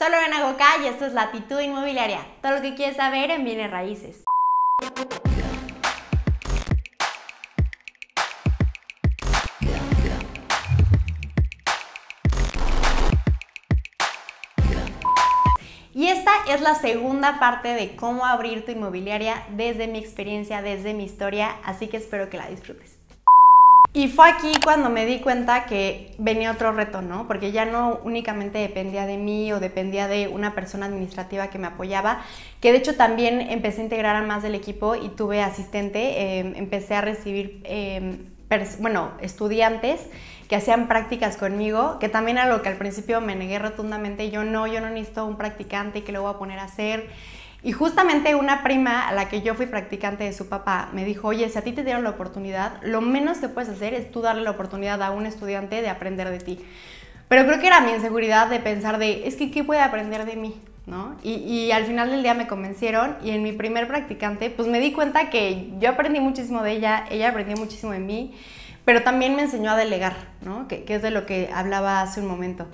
Solo en Agoca y esto es Latitud Inmobiliaria. Todo lo que quieres saber en bienes raíces. Y esta es la segunda parte de cómo abrir tu inmobiliaria desde mi experiencia, desde mi historia, así que espero que la disfrutes. Y fue aquí cuando me di cuenta que venía otro reto, ¿no? Porque ya no únicamente dependía de mí o dependía de una persona administrativa que me apoyaba, que de hecho también empecé a integrar a más del equipo y tuve asistente, em, empecé a recibir, em, bueno, estudiantes que hacían prácticas conmigo, que también era lo que al principio me negué rotundamente, yo no, yo no necesito un practicante que lo voy a poner a hacer. Y justamente una prima a la que yo fui practicante de su papá me dijo, oye, si a ti te dieron la oportunidad, lo menos que puedes hacer es tú darle la oportunidad a un estudiante de aprender de ti. Pero creo que era mi inseguridad de pensar de, es que ¿qué puede aprender de mí? ¿No? Y, al final del día me convencieron y en mi primer practicante pues me di cuenta que yo aprendí muchísimo de ella, ella aprendió muchísimo de mí, pero también me enseñó a delegar, ¿no? Que, que es de lo que hablaba hace un momento.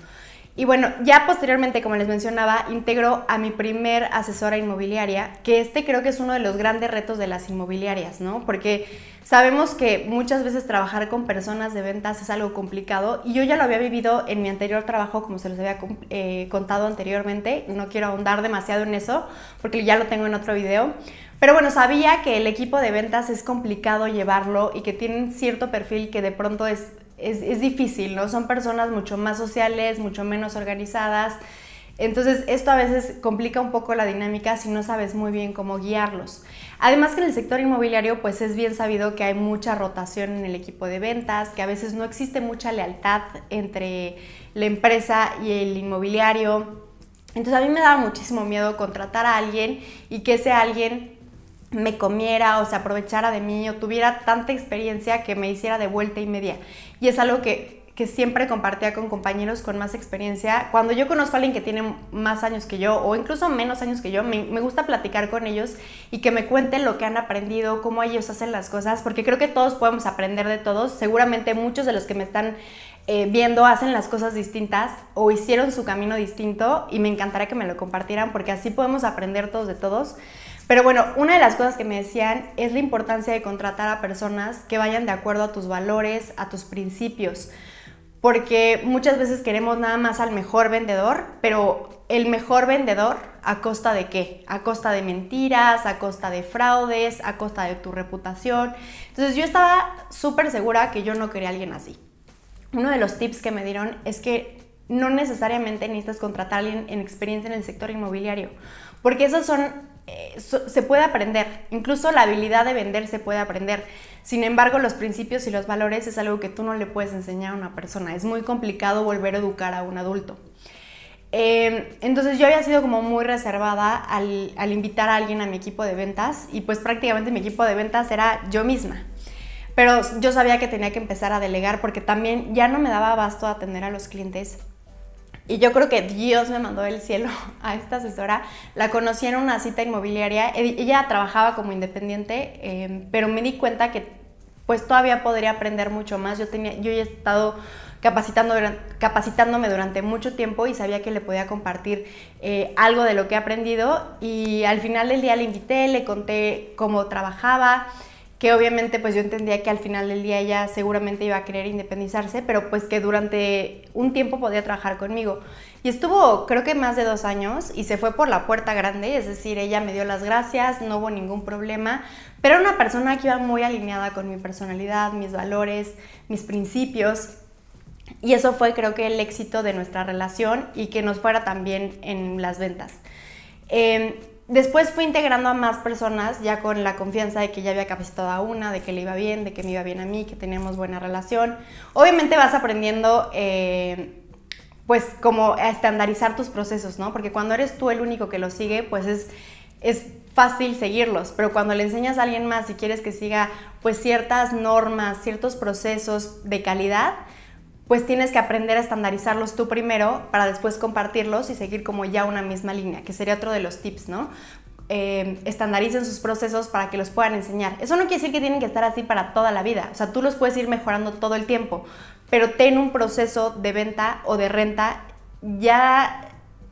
Y bueno, ya posteriormente, como les mencionaba, integro a mi primer asesora inmobiliaria, que este creo que es uno de los grandes retos de las inmobiliarias, ¿no? Porque sabemos que muchas veces trabajar con personas de ventas es algo complicado y yo ya lo había vivido en mi anterior trabajo, como se los había eh, contado anteriormente. No quiero ahondar demasiado en eso porque ya lo tengo en otro video. Pero bueno, sabía que el equipo de ventas es complicado llevarlo y que tienen cierto perfil que de pronto es es, difícil, ¿no? Son personas mucho más sociales, mucho menos organizadas. Entonces, esto a veces complica un poco la dinámica si no sabes muy bien cómo guiarlos. Además que en el sector inmobiliario, pues es bien sabido que hay mucha rotación en el equipo de ventas, que a veces no existe mucha lealtad entre la empresa y el inmobiliario. Entonces, a mí me daba muchísimo miedo contratar a alguien y que ese alguien me comiera o se aprovechara de mí o tuviera tanta experiencia que me hiciera de vuelta y media. Y es algo que, que, siempre compartía con compañeros con más experiencia. Cuando yo conozco a alguien que tiene más años que yo o incluso menos años que yo, me, gusta platicar con ellos y que me cuenten lo que han aprendido, cómo ellos hacen las cosas, porque creo que todos podemos aprender de todos. Seguramente muchos de los que me están eh, viendo hacen las cosas distintas o hicieron su camino distinto y me encantaría que me lo compartieran porque así podemos aprender todos de todos. Pero bueno, una de las cosas que me decían es la importancia de contratar a personas que vayan de acuerdo a tus valores, a tus principios. Porque muchas veces queremos nada más al mejor vendedor, pero el mejor vendedor a costa de qué? A costa de mentiras, a costa de fraudes, a costa de tu reputación. Entonces yo estaba súper segura que yo no quería a alguien así. Uno de los tips que me dieron es que no necesariamente necesitas contratar a alguien en experiencia en el sector inmobiliario, porque esos son eh, se puede aprender, incluso la habilidad de vender se puede aprender. Sin embargo, los principios y los valores es algo que tú no le puedes enseñar a una persona. Es muy complicado volver a educar a un adulto. Eh, entonces yo había sido como muy reservada al, al, invitar a alguien a mi equipo de ventas y pues prácticamente mi equipo de ventas era yo misma. Pero yo sabía que tenía que empezar a delegar porque también ya no me daba abasto a atender a los clientes y yo creo que Dios me mandó del cielo a esta asesora. La conocí en una cita inmobiliaria. Ella trabajaba como independiente, em, pero me di cuenta que pues todavía podría aprender mucho más. Yo, tenía, yo he estado capacitando, capacitándome durante mucho tiempo y sabía que le podía compartir eh, algo de lo que he aprendido. Y al final del día le invité, le conté cómo trabajaba que obviamente pues yo entendía que al final del día ella seguramente iba a querer independizarse, pero pues que durante un tiempo podía trabajar conmigo. Y estuvo creo que más de dos años y se fue por la puerta grande, es decir, ella me dio las gracias, no hubo ningún problema, pero era una persona que iba muy alineada con mi personalidad, mis valores, mis principios. Y eso fue creo que el éxito de nuestra relación y que nos fuera también en las ventas. Em, Después fui integrando a más personas ya con la confianza de que ya había capacitado a una, de que le iba bien, de que me iba bien a mí, que teníamos buena relación. Obviamente vas aprendiendo eh, pues como a estandarizar tus procesos, ¿no? Porque cuando eres tú el único que lo sigue, pues es, es fácil seguirlos, pero cuando le enseñas a alguien más y quieres que siga pues ciertas normas, ciertos procesos de calidad, pues tienes que aprender a estandarizarlos tú primero para después compartirlos y seguir como ya una misma línea, que sería otro de los tips, ¿no? Eh, estandaricen sus procesos para que los puedan enseñar. Eso no quiere decir que tienen que estar así para toda la vida, o sea, tú los puedes ir mejorando todo el tiempo, pero ten un proceso de venta o de renta ya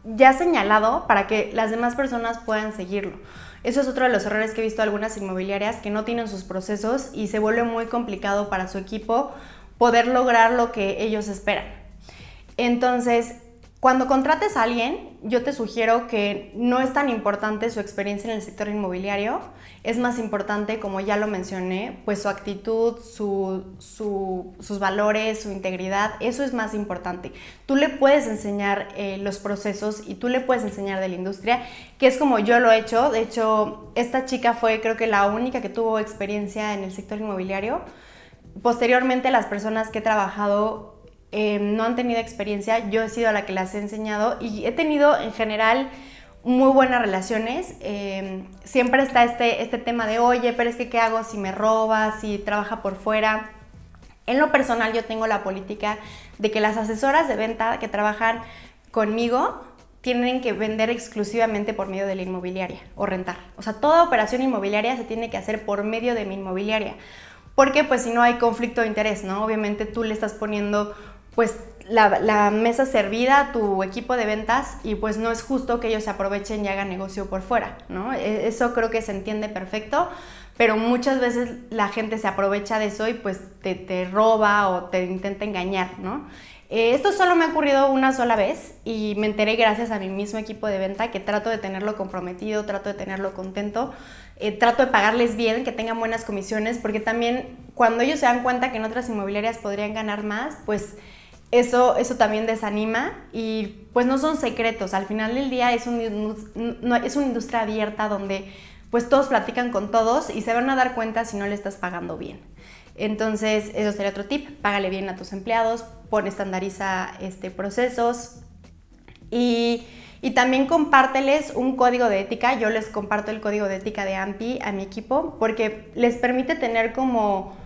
ya señalado para que las demás personas puedan seguirlo. Eso es otro de los errores que he visto algunas inmobiliarias que no tienen sus procesos y se vuelve muy complicado para su equipo poder lograr lo que ellos esperan. Entonces, cuando contrates a alguien, yo te sugiero que no es tan importante su experiencia en el sector inmobiliario, es más importante, como ya lo mencioné, pues su actitud, sus valores, su integridad, eso es más importante. Tú le puedes enseñar eh, los procesos y tú le puedes enseñar de la industria, que es como yo lo he hecho. De hecho, esta chica fue creo que la única que tuvo experiencia en el sector inmobiliario. Posteriormente, las personas que he trabajado eh, no han tenido experiencia, yo he sido la que las he enseñado y he tenido en general muy buenas relaciones. Eh, siempre está este, este tema de, oye, pero es que ¿qué hago si me roba, si trabaja por fuera? En lo personal yo tengo la política de que las asesoras de venta que trabajan conmigo tienen que vender exclusivamente por medio de la inmobiliaria o rentar. O sea, toda operación inmobiliaria se tiene que hacer por medio de mi inmobiliaria. Porque pues si no hay conflicto de interés, ¿no? Obviamente tú le estás poniendo pues la, mesa servida tu equipo de ventas y pues no es justo que ellos se aprovechen y hagan negocio por fuera, ¿no? E, eso creo que se entiende perfecto, pero muchas veces la gente se aprovecha de eso y pues te, roba o te intenta engañar, ¿no? Eh, esto solo me ha ocurrido una sola vez y me enteré gracias a mi mismo equipo de venta que trato de tenerlo comprometido, trato de tenerlo contento, eh, trato de pagarles bien, que tengan buenas comisiones, porque también cuando ellos se dan cuenta que en otras inmobiliarias podrían ganar más, pues eso, eso también desanima y pues no son secretos. Al final del día es, un, es una industria abierta donde pues todos platican con todos y se van a dar cuenta si no le estás pagando bien. Entonces, eso sería otro tip, págale bien a tus empleados, pon estandariza este, procesos y, y, también compárteles un código de ética. Yo les comparto el código de ética de AMPI a mi equipo porque les permite tener como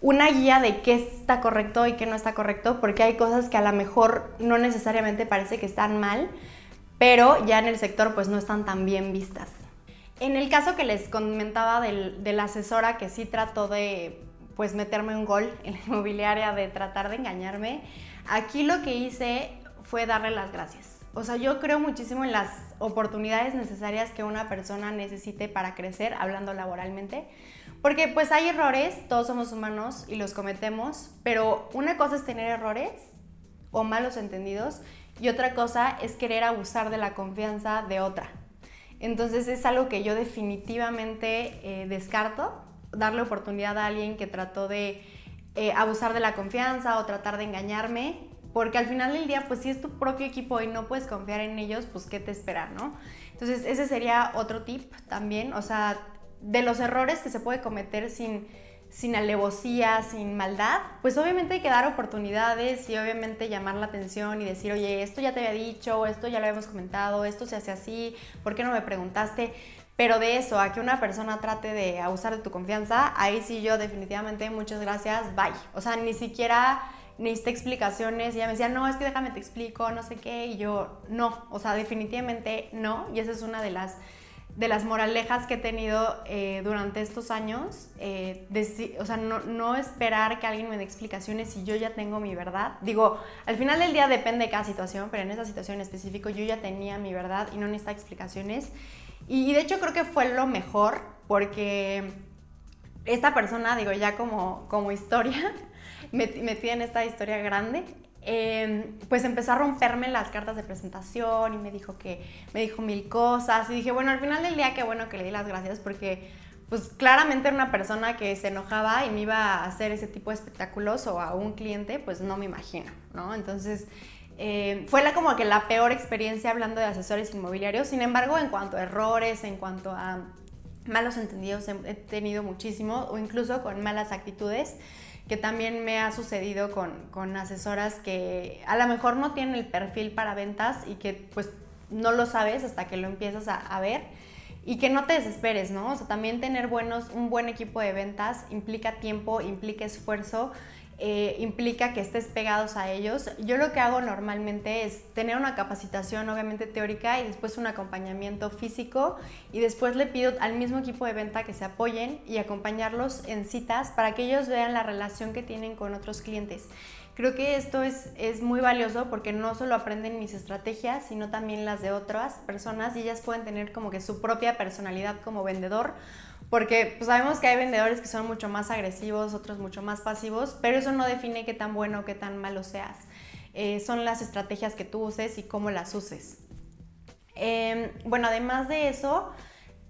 una guía de qué está correcto y qué no está correcto, porque hay cosas que a lo mejor no necesariamente parece que están mal, pero ya en el sector pues no están tan bien vistas. En el caso que les comentaba de la asesora que sí trató de pues meterme un gol en la inmobiliaria, de tratar de engañarme, aquí lo que hice fue darle las gracias. O sea, yo creo muchísimo en las oportunidades necesarias que una persona necesite para crecer, hablando laboralmente. Porque pues hay errores, todos somos humanos y los cometemos, pero una cosa es tener errores o malos entendidos y otra cosa es querer abusar de la confianza de otra. Entonces es algo que yo definitivamente eh, descarto, darle oportunidad a alguien que trató de eh, abusar de la confianza o tratar de engañarme, porque al final del día, pues si es tu propio equipo y no puedes confiar en ellos, pues qué te espera, ¿no? Entonces ese sería otro tip también, o sea, de los errores que se puede cometer sin, sin alevosía, sin maldad, pues obviamente hay que dar oportunidades y obviamente llamar la atención y decir, oye, esto ya te había dicho, esto ya lo habíamos comentado, esto se hace así, ¿por qué no me preguntaste? Pero de eso, a que una persona trate de abusar de tu confianza, ahí sí yo definitivamente, muchas gracias, bye. O sea, ni siquiera necesité explicaciones y ella me decía, no, es que déjame te explico, no sé qué, y yo, no, o sea, definitivamente no, y esa es una de las de las moralejas que he tenido eh, durante estos años, eh, o sea, no, esperar que alguien me dé explicaciones si yo ya tengo mi verdad. Digo, al final del día depende de cada situación, pero en esa situación en específico yo ya tenía mi verdad y no necesitaba explicaciones. Y, de hecho creo que fue lo mejor porque esta persona, digo, ya como, como historia, metida en esta historia grande, Em, pues empezó a romperme las cartas de presentación y me dijo que me dijo mil cosas y dije, bueno, al final del día qué bueno que le di las gracias porque pues claramente era una persona que se enojaba y me iba a hacer ese tipo de espectáculos o a un cliente, pues no me imagino, ¿no? Entonces em, fue la, como que la peor experiencia hablando de asesores inmobiliarios, sin embargo, en cuanto a errores, en cuanto a malos entendidos, he tenido muchísimo o incluso con malas actitudes que también me ha sucedido con, asesoras que a lo mejor no tienen el perfil para ventas y que pues no lo sabes hasta que lo empiezas a, ver y que no te desesperes, ¿no? O sea, también tener buenos, un buen equipo de ventas implica tiempo, implica esfuerzo eh, implica que estés pegados a ellos. Yo lo que hago normalmente es tener una capacitación obviamente teórica y después un acompañamiento físico y después le pido al mismo equipo de venta que se apoyen y acompañarlos en citas para que ellos vean la relación que tienen con otros clientes. Creo que esto es, es muy valioso porque no solo aprenden mis estrategias, sino también las de otras personas y ellas pueden tener como que su propia personalidad como vendedor porque pues, sabemos que hay vendedores que son mucho más agresivos, otros mucho más pasivos, pero eso no define qué tan bueno o qué tan malo seas. Eh, son las estrategias que tú uses y cómo las uses. Em, bueno, además de eso,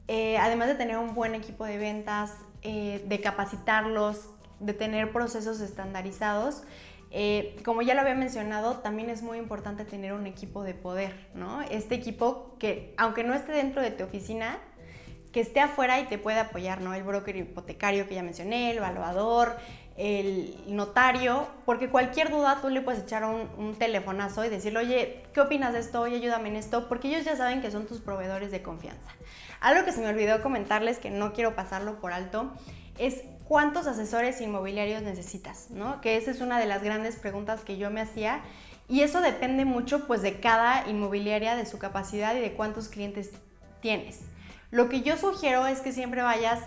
eh, además de tener un buen equipo de ventas, eh, de capacitarlos, de tener procesos estandarizados, como ya lo había mencionado, también es muy importante tener un equipo de poder, ¿no? Este equipo que, aunque no esté dentro de tu oficina, que esté afuera y te puede apoyar, ¿no? El broker hipotecario que ya mencioné, el evaluador, el notario, porque cualquier duda tú le puedes echar un, un, telefonazo y decirle, oye, ¿qué opinas de esto? Oye, ayúdame en esto, porque ellos ya saben que son tus proveedores de confianza. Algo que se me olvidó comentarles, que no quiero pasarlo por alto, es cuántos asesores inmobiliarios necesitas, ¿no? Que esa es una de las grandes preguntas que yo me hacía y eso depende mucho pues de cada inmobiliaria, de su capacidad y de cuántos clientes tienes. Lo que yo sugiero es que siempre vayas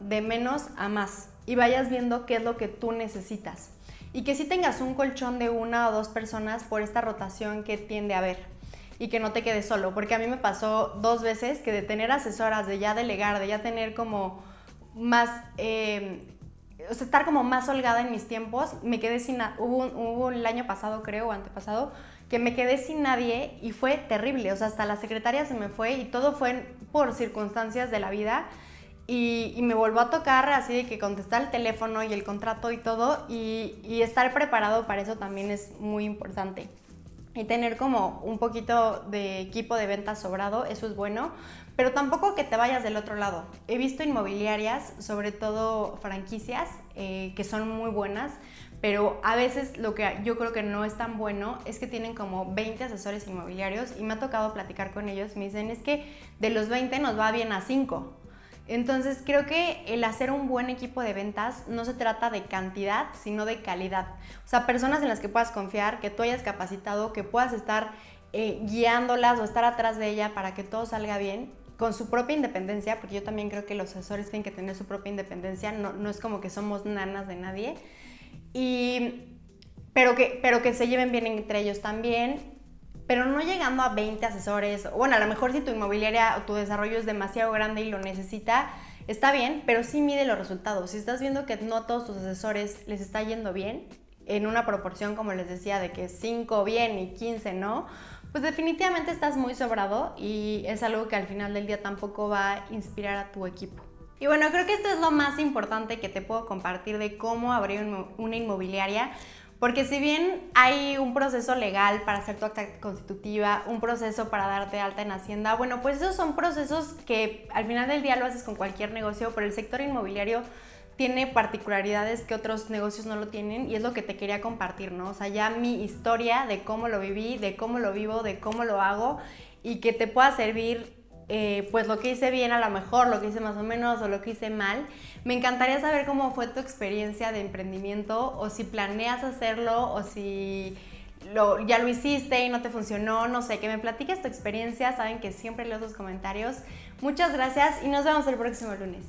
de menos a más y vayas viendo qué es lo que tú necesitas. Y que si tengas un colchón de una o dos personas por esta rotación que tiende a haber y que no te quedes solo, porque a mí me pasó dos veces que de tener asesoras, de ya delegar, de ya tener como más, eh, o sea, estar como más holgada en mis tiempos, me quedé sin, hubo, hubo el año pasado creo, o antepasado, que me quedé sin nadie y fue terrible, o sea, hasta la secretaria se me fue y todo fue por circunstancias de la vida y, me volvió a tocar así de que contestar el teléfono y el contrato y todo y, estar preparado para eso también es muy importante. Y tener como un poquito de equipo de ventas sobrado, eso es bueno, pero tampoco que te vayas del otro lado. He visto inmobiliarias, sobre todo franquicias, eh, que son muy buenas, pero a veces lo que yo creo que no es tan bueno es que tienen como 20 asesores inmobiliarios y me ha tocado platicar con ellos, me dicen es que de los 20 nos va bien a 5. Entonces creo que el hacer un buen equipo de ventas no se trata de cantidad, sino de calidad. O sea, personas en las que puedas confiar, que tú hayas capacitado, que puedas estar eh, guiándolas o estar atrás de ella para que todo salga bien con su propia independencia, porque yo también creo que los asesores tienen que tener su propia independencia, no, no es como que somos nanas de nadie, y, pero, que, pero que se lleven bien entre ellos también, pero no llegando a 20 asesores, bueno, a lo mejor si tu inmobiliaria o tu desarrollo es demasiado grande y lo necesita, está bien, pero sí mide los resultados. Si estás viendo que no a todos tus asesores les está yendo bien, en una proporción, como les decía, de que 5 bien y 15 no, pues definitivamente estás muy sobrado y es algo que al final del día tampoco va a inspirar a tu equipo. Y bueno, creo que esto es lo más importante que te puedo compartir de cómo abrir una inmobiliaria. Porque si bien hay un proceso legal para hacer tu acta constitutiva, un proceso para darte alta en Hacienda, bueno, pues esos son procesos que al final del día lo haces con cualquier negocio, pero el sector inmobiliario tiene particularidades que otros negocios no lo tienen y es lo que te quería compartir, ¿no? O sea, ya mi historia de cómo lo viví, de cómo lo vivo, de cómo lo hago y que te pueda servir eh, pues lo que hice bien a lo mejor, lo que hice más o menos o lo que hice mal. Me encantaría saber cómo fue tu experiencia de emprendimiento o si planeas hacerlo o si ya lo hiciste y no te funcionó, no sé, que me platiques tu experiencia, saben que siempre leo tus comentarios. Muchas gracias y nos vemos el próximo lunes.